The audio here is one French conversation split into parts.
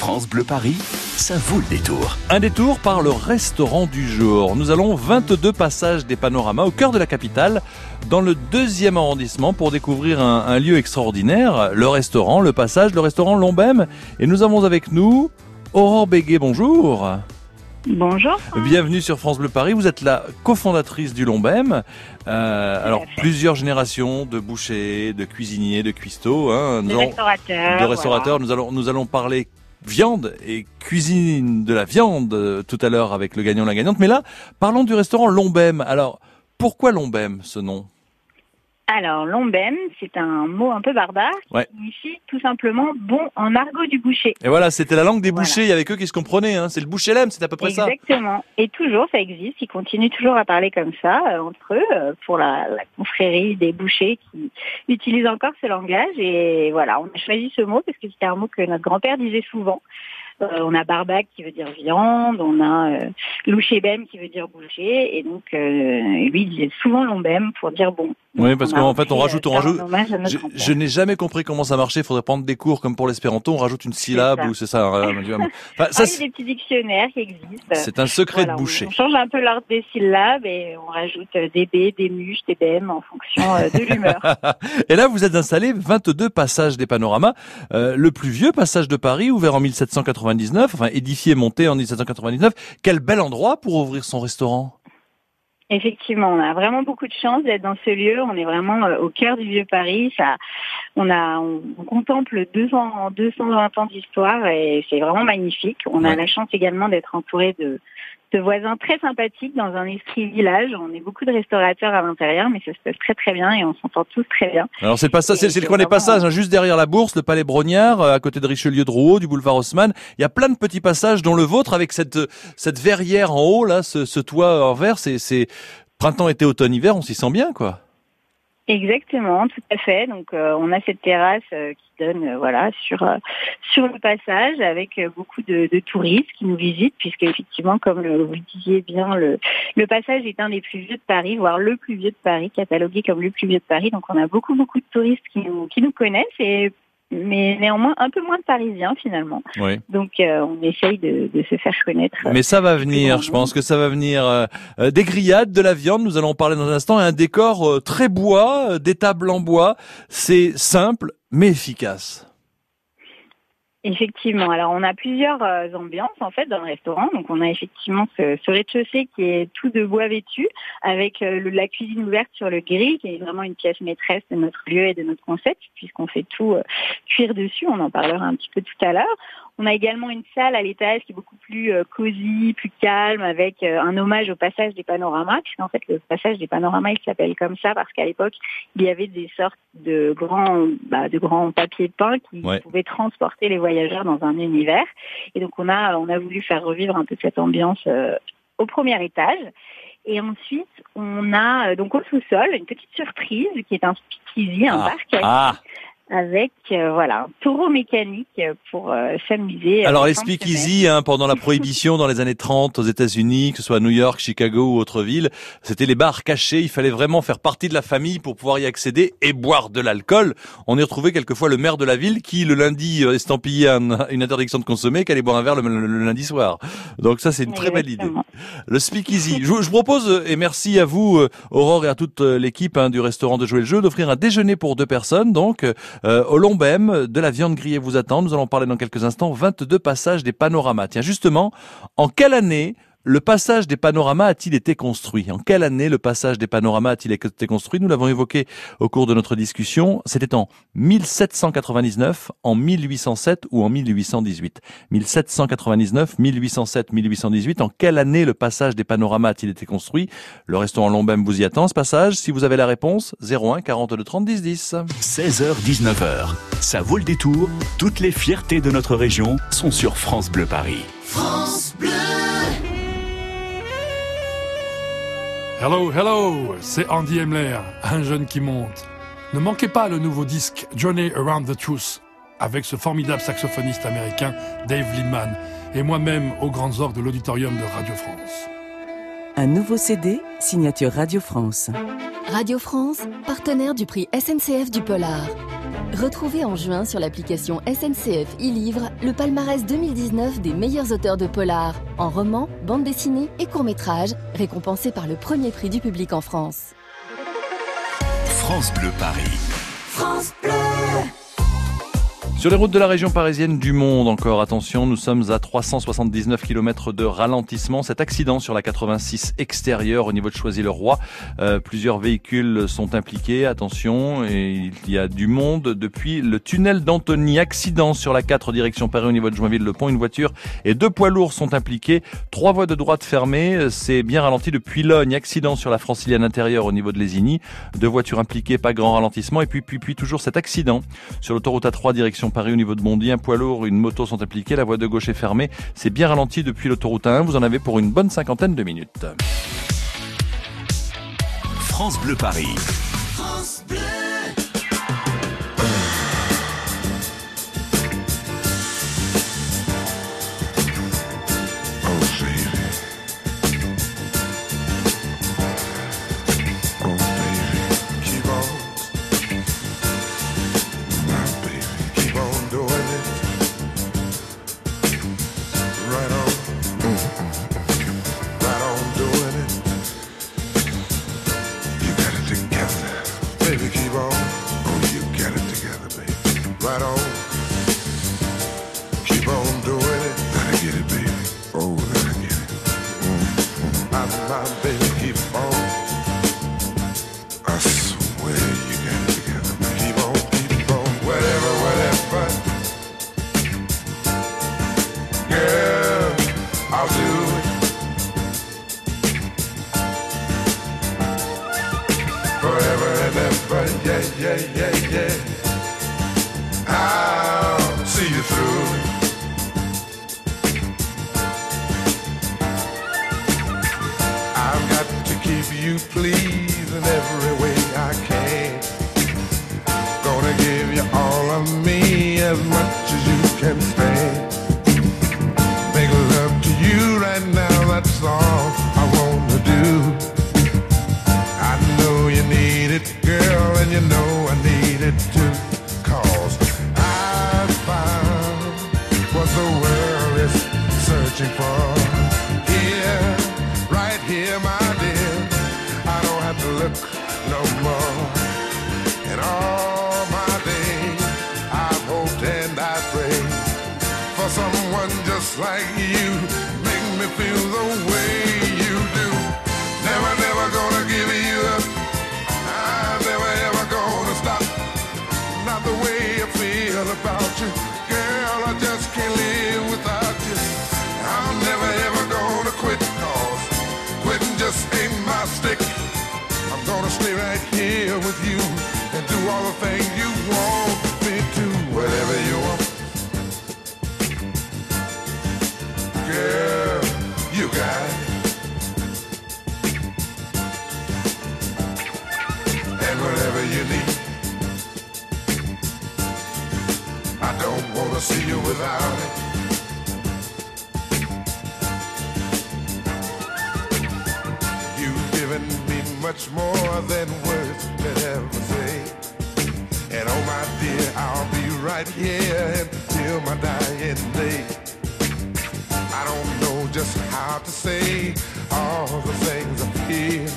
France Bleu Paris, ça vaut le détour. Un détour par le restaurant du jour. Nous allons 22 passages des panoramas au cœur de la capitale, dans le deuxième arrondissement, pour découvrir un, un lieu extraordinaire, le restaurant, le passage, le restaurant Lombem. Et nous avons avec nous Aurore Béguet, bonjour. Bonjour. Bienvenue sur France Bleu Paris. Vous êtes la cofondatrice du Lombem. Euh, alors, plusieurs générations de bouchers, de cuisiniers, de cuistots. Hein. De allons- restaurateur. de restaurateurs. Nous allons, nous allons parler viande et cuisine de la viande euh, tout à l'heure avec le gagnant, la gagnante. Mais là, parlons du restaurant Lombem. Alors, pourquoi Lombem, ce nom? Alors, lombem, c'est un mot un peu barbare qui Ouais. signifie tout simplement bon en argot du boucher. Et voilà, c'était la langue des Voilà. bouchers. Il y avait eux qui se comprenaient. Hein. C'est le boucher lem, c'est à peu près ça. Exactement. Et toujours, ça existe. Ils continuent toujours à parler comme ça euh, entre eux euh, pour la, la confrérie des bouchers qui utilisent encore ce langage. Et voilà, on a choisi ce mot parce que c'était un mot que notre grand-père disait souvent. Euh, on a barbac qui veut dire viande, on a euh, louchébem qui veut dire boucher, et donc euh, lui il disait souvent lombem pour dire bon. Oui, parce qu'en fait, on rajoute, euh, on un rajoute. Je, n'ai jamais compris comment ça marchait. Il faudrait prendre des cours comme pour l'espéranto. On rajoute une syllabe ou c'est ça. hein. Enfin, Ah, ça, il y a c'est des petits dictionnaires qui existent. c'est un secret Voilà, de boucher. On change un peu l'ordre des syllabes et on rajoute euh, des B, des muches, des BM en fonction euh, de l'humeur. Et là, vous êtes installé 22 passages des panoramas. Euh, le plus vieux passage de Paris, ouvert en 1799, enfin édifié, monté en 1799. Quel bel endroit pour ouvrir son restaurant. Effectivement, on a vraiment beaucoup de chance d'être dans ce lieu. On est vraiment euh, au cœur du vieux Paris. Ça, on a, on, on contemple 200, 220 ans d'histoire et c'est vraiment magnifique. On Ouais. a la chance également d'être entouré de, de voisins très sympathiques dans un esprit village. On est beaucoup de restaurateurs à l'intérieur, mais ça se passe très très bien et on s'entend tous très bien. Alors c'est le passage, c'est, le coin des passages, hein, juste derrière la bourse, le palais Brognard, euh, à côté de Richelieu de Rouault, du boulevard Haussmann. Il y a plein de petits passages, dont le vôtre, avec cette cette verrière en haut là, ce, ce toit en verre. C'est, c'est printemps, été, automne, hiver. On s'y sent bien, quoi. Exactement, tout à fait. Donc euh, on a cette terrasse euh, qui donne euh, voilà sur euh, sur le passage avec euh, beaucoup de, de touristes qui nous visitent puisque effectivement comme le, vous disiez bien le le passage est un des plus vieux de Paris, voire le plus vieux de Paris, catalogué comme le plus vieux de Paris. Donc on a beaucoup beaucoup de touristes qui nous qui nous connaissent et mais néanmoins un peu moins de Parisiens finalement. Oui. Donc euh, on essaye de, de se faire connaître. Mais ça va venir, je pense que ça va venir. euh, euh, des grillades, de la viande, nous allons en parler dans un instant, et un décor euh, très bois, euh, des tables en bois. C'est simple, mais efficace. Effectivement. Alors, on a plusieurs euh, ambiances en fait dans le restaurant. Donc, on a effectivement ce, rez-de-chaussée qui est tout de bois vêtu, avec euh, le- la cuisine ouverte sur le grill, qui est vraiment une pièce maîtresse de notre lieu et de notre concept, puisqu'on fait tout euh, cuire dessus. On en parlera un petit peu tout à l'heure. On a également une salle à l'étage qui est beaucoup plus euh, cosy, plus calme, avec euh, un hommage au passage des panoramas, puisqu'en fait le passage des panoramas il s'appelle comme ça parce qu'à l'époque il y avait des sortes de grands, bah, de grands papiers peints qui Ouais. pouvaient transporter les voyageurs dans un univers. Et donc on a, on a voulu faire revivre un peu cette ambiance euh, au premier étage. Et ensuite, on a euh, donc au sous-sol une petite surprise qui est un speakeasy, un Ah. qui Ah, avec euh, voilà un taureau mécanique pour euh, s'amuser. alors euh, de speakeasy, hein, pendant la prohibition dans les années 30 aux États-Unis, que ce soit à New York, Chicago ou autre ville, c'était les bars cachés. Il fallait vraiment faire partie de la famille pour pouvoir y accéder et boire de l'alcool. On y retrouvait quelquefois le maire de la ville qui, le lundi, euh, estampillait un- une interdiction de consommer, qu'allait boire un verre le, le- le lundi soir. Donc ça, c'est une très belle idée. Le speakeasy. Je, je propose, et merci à vous, euh, Aurore, et à toute l'équipe hein, du restaurant de Jouer le Jeu, d'offrir un déjeuner pour deux personnes. Donc, euh, au Lombem, de la viande grillée vous attend. Nous allons parler dans quelques instants. 22 passages des panoramas. Tiens, justement, en quelle année le passage des panoramas a-t-il été construit? En quelle année le passage des panoramas a-t-il été construit? Nous l'avons évoqué au cours de notre discussion. C'était en 1799, en 1807 ou en 1818 1799, 1807, 1818. En quelle année le passage des panoramas a-t-il été construit? Le restaurant Lombem vous y attend, ce passage. Si vous avez la réponse, 01 42 30 10 10. 16h-19h, ça vaut le détour. Toutes les fiertés de notre région sont sur France Bleu Paris. Hello, hello, c'est Andy Emler, un jeune qui monte. Ne manquez pas le nouveau disque Journey Around the Truth avec ce formidable saxophoniste américain Dave Liebman et moi-même aux grandes orgues de l'auditorium de Radio France. Un nouveau CD, signature Radio France. Radio France, partenaire du prix SNCF du Polar. Retrouvez en juin sur l'application SNCF e-Livre le palmarès 2019 des meilleurs auteurs de polar, en roman, bande dessinée et court-métrage, récompensés par le premier prix du public en France. France Bleu Paris. France Bleu. Sur les routes de la région parisienne du monde encore, attention, nous sommes à 379 km de ralentissement. Cet accident sur la 86 extérieure au niveau de Choisy-le-Roi, euh, plusieurs véhicules sont impliqués, attention, il y a du monde depuis le tunnel d'Antony. Accident sur la 4 direction Paris au niveau de Joinville-le-Pont, une voiture et deux poids lourds sont impliqués. Trois voies de droite fermées, c'est bien ralenti depuis Logne. Accident sur la francilienne intérieure au niveau de Lésigny, deux voitures impliquées, pas grand ralentissement, et puis puis puis toujours cet accident sur l'autoroute A3 direction Paris au niveau de Bondy, un poids lourd, une moto sont impliqués, la voie de gauche est fermée. C'est bien ralenti depuis l'autoroute 1. Vous en avez pour une bonne cinquantaine de minutes. France Bleu Paris. Oh, you know I need it too. Cause I found what the world is searching for. Here, right here, my dear. I don't have to look no more. And all my days, I've hoped and I prayed for someone just like you. Make me feel wanna see you without it. You've given me much more than words could ever say. And oh my dear, I'll be right here until my dying day. I don't know just how to say all the things I feel.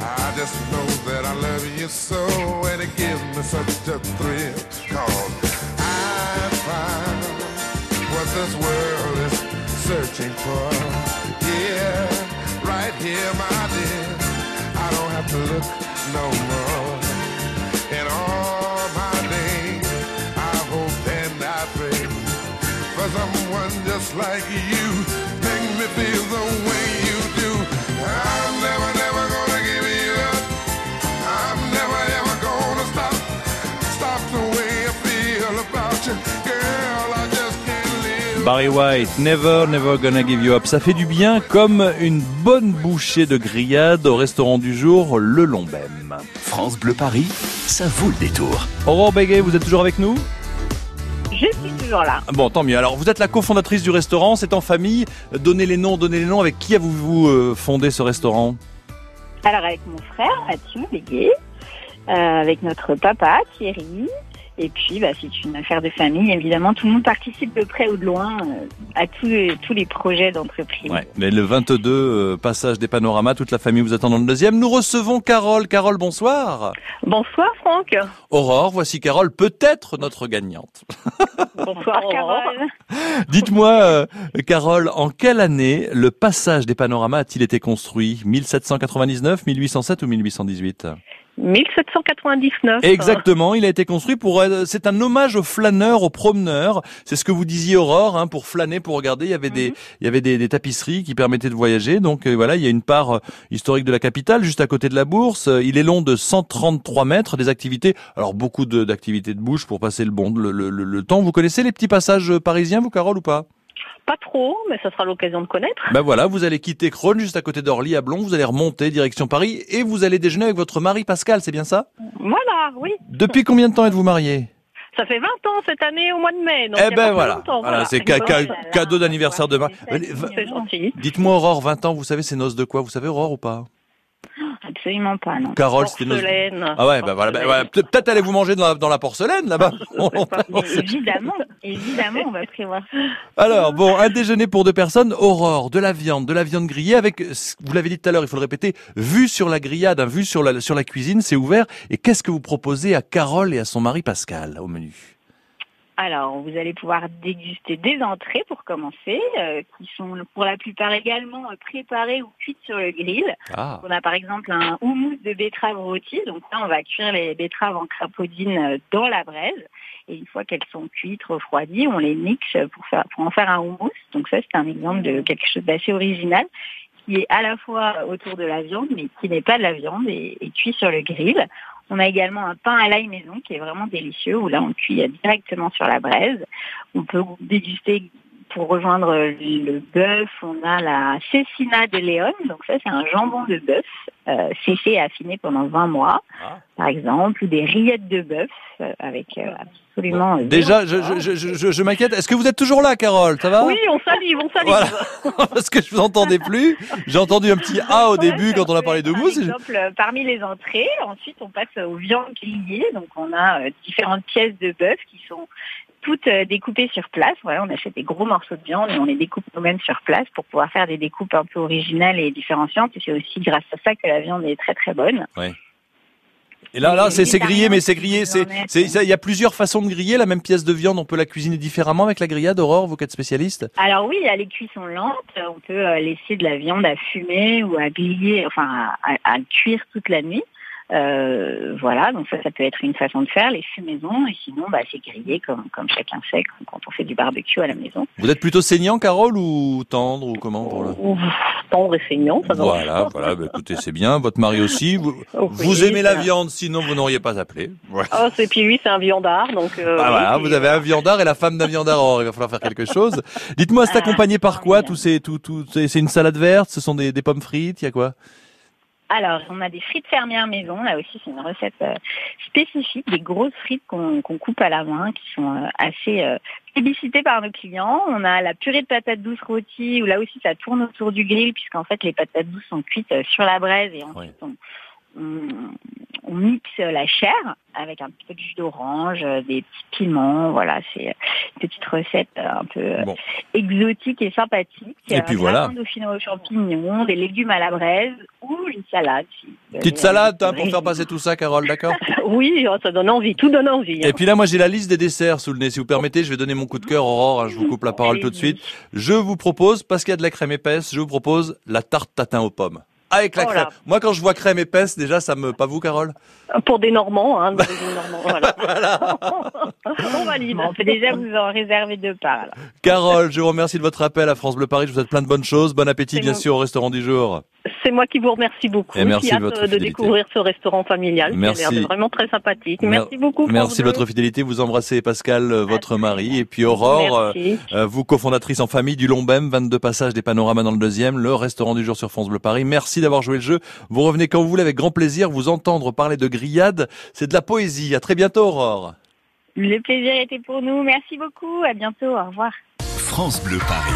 I just know that I love you so, and it gives me such a thrill. Cause this world is searching for. Yeah, right here, my dear. I don't have to look no more. In all my days, I hope and I pray for someone just like you. Make me feel the way you do. I'm never, never Barry White, Never, Never Gonna Give You Up. Ça fait du bien comme une bonne bouchée de grillade au restaurant du jour, le Lombem. France Bleu Paris, ça vaut le détour. Aurore Béguet, vous êtes toujours avec nous? Je suis toujours là. Bon, tant mieux. Alors, vous êtes la cofondatrice du restaurant, c'est en famille. Donnez les noms, donnez les noms. Avec qui avez-vous euh, fondé ce restaurant? Alors avec mon frère Mathieu Béguet, euh, avec notre papa Thierry Et puis, bah, c'est une affaire de famille. Évidemment, tout le monde participe de près ou de loin euh, à tous les, tous les projets d'entreprise. Ouais. Mais le 22, euh, passage des panoramas, toute la famille vous attend dans le deuxième. Nous recevons Carole. Carole, bonsoir. Bonsoir Franck. Aurore, voici Carole, peut-être notre gagnante. Bonsoir Carole. Dites-moi, euh, Carole, en quelle année le passage des panoramas a-t-il été construit? 1799, 1807 ou 1818 1799. Exactement, il a été construit pour. euh, C'est un hommage aux flâneurs, aux promeneurs. C'est ce que vous disiez, Aurore, hein, pour flâner, pour regarder. Il y avait des, il y avait des, des tapisseries qui permettaient de voyager. Donc euh, voilà, il y a une part euh, historique de la capitale, juste à côté de la bourse. Il est long de 133 mètres. Des activités, alors beaucoup d'activités de bouche pour passer le bon, le, le- le- le temps. Vous connaissez les petits passages parisiens, vous, Carole, ou pas? Pas trop, mais ça sera l'occasion de connaître. Ben voilà, vous allez quitter Crône, juste à côté d'Orly, à Blon. Vous allez remonter direction Paris et vous allez déjeuner avec votre mari Pascal. C'est bien ça? Voilà, oui. Depuis combien de temps êtes-vous mariés Ça fait 20 ans cette année au mois de mai. Donc Eh ben voilà, voilà, c'est ca- ca- cadeau d'anniversaire de mari. C'est gentil. Dites-moi Aurore, 20 ans, vous savez c'est noces de quoi? Vous savez Aurore ou pas? Absolument pas, non. Carole, c'était. Porcelaine. Ah ouais, bah voilà, bah, ouais, peut- peut-être allez-vous manger dans la, dans la porcelaine là-bas. Évidemment, évidemment, on va prévoir. ça. Alors bon, un déjeuner pour deux personnes, Aurore, de la viande, de la viande grillée avec, vous l'avez dit tout à l'heure, il faut le répéter, vue sur la grillade, hein, vue sur la sur la cuisine, c'est ouvert. Et qu'est-ce que vous proposez à Carole et à son mari Pascal au menu? Alors, vous allez pouvoir déguster des entrées pour commencer, euh, qui sont pour la plupart également euh, préparées ou cuites sur le grill. Ah, On a par exemple un houmous de betterave rôti. Donc là, on va cuire les betteraves en crapaudine euh, dans la braise. Et une fois qu'elles sont cuites, refroidies, on les mixe pour, faire, pour en faire un houmous. Donc ça, c'est un exemple de quelque chose d'assez original qui est à la fois autour de la viande, mais qui n'est pas de la viande et, et cuit sur le grill. On a également un pain à l'ail maison qui est vraiment délicieux, où là, on cuit euh, directement sur la braise. On peut déguster pour rejoindre le bœuf, on a la cecina de Léon. Donc ça, c'est un jambon de bœuf euh, séché et affiné pendant 20 mois, Ah. par exemple, ou des rillettes de bœuf euh, avec euh, absolument... euh, déjà, je, je, je, je, m'inquiète. Est-ce que vous êtes toujours là, Carole? Ça va? Oui, on salive, on salive. Voilà. Parce que je vous entendais plus. J'ai entendu un petit A au début quand on a parlé de Par mousse. exemple, euh, parmi les entrées, ensuite on passe aux viandes grillées. Donc on a euh, différentes pièces de bœuf qui sont toutes euh, découpées sur place. On achète des gros morceaux de viande et on les découpe nous-mêmes sur place pour pouvoir faire des découpes un peu originales et différenciantes. Et c'est aussi grâce à ça que la viande est très très bonne. Et là, là, c'est grillé, mais c'est grillé. C'est, il y a plusieurs façons de griller la même pièce de viande. On peut la cuisiner différemment avec la grillade. Aurore, vous qui êtes spécialiste? Alors oui, il y a les cuissons lentes. On peut euh, laisser de la viande à fumer ou à griller, enfin à, à- à cuire toute la nuit. Euh, voilà, donc ça, ça peut être une façon de faire, les fumaisons, et sinon, bah, c'est grillé comme, comme chacun sait quand- on fait du barbecue à la maison. Vous êtes plutôt saignant, Carole, ou tendre, ou comment pour le- Tendre et saignant, ça. Voilà, voilà. bah, écoutez, c'est bien. Votre mari aussi. Vous, Oh, vous aimez la viande, sinon vous n'auriez pas appelé. Oh, c'est puis lui, c'est un viandard, donc. euh, Ah, voilà, vous avez un viandard et la femme d'un viandard. Or, il va falloir faire quelque chose. Dites-moi, c'est Ah, accompagné par quoi formidable. Tous ces, tout, tout, c'est c'est une salade verte. Ce sont des, des pommes frites. Il y a quoi? Alors, on a des frites fermières maison. Là aussi, c'est une recette euh, spécifique, des grosses frites qu'on coupe à la main, qui sont euh, assez euh, plébiscitées par nos clients. On a la purée de patates douces rôties, où là aussi, ça tourne autour du grill, puisqu'en fait, les patates douces sont cuites euh, sur la braise et ensuite, on, on, on mixe la chair avec un peu de jus d'orange, euh, des petits piments. Voilà, c'est une petite recette un peu euh, Bon. exotique et sympathique. Et puis Euh, voilà. dauphinois aux champignons, des légumes à la braise ou une salade. si Petite salade hein, pour faire passer tout ça, Carole, d'accord Oui, oh, ça donne envie, tout donne envie. hein. Et puis là, moi, j'ai la liste des desserts sous le nez. Si vous permettez, je vais donner mon coup de cœur, Aurore. hein, je vous coupe la parole tout de suite. Je vous propose, parce qu'il y a de la crème épaisse, je vous propose la tarte tatin aux pommes. Avec la Oh crème. Moi, quand je vois crème épaisse, déjà, ça me... Pas vous, Carole? Pour des Normands, hein, d'origine normande, voilà. Voilà. on valide. On peut déjà vous en réserver deux parts. alors. Carole, je vous remercie de votre appel à France Bleu Paris. Je vous souhaite plein de bonnes choses. Bon appétit, bien sûr, au restaurant du jour. C'est moi qui vous remercie beaucoup. Et merci J'ai de hâte votre de fidélité. découvrir ce restaurant familial qui a Merci. l'air vraiment très sympathique. Mer- Merci beaucoup. France Merci de Bleu. votre fidélité. Vous embrassez Pascal, euh, votre mari, et puis Aurore, euh, Merci. euh, vous cofondatrice en famille du Lombem, 22 passages des panoramas dans le deuxième, le restaurant du jour sur France Bleu Paris. Merci d'avoir joué le jeu. Vous revenez quand vous voulez avec grand plaisir. Vous entendre parler de grillade, c'est de la poésie. À très bientôt, Aurore. Le plaisir était pour nous. Merci beaucoup. À bientôt. Au revoir. France Bleu Paris.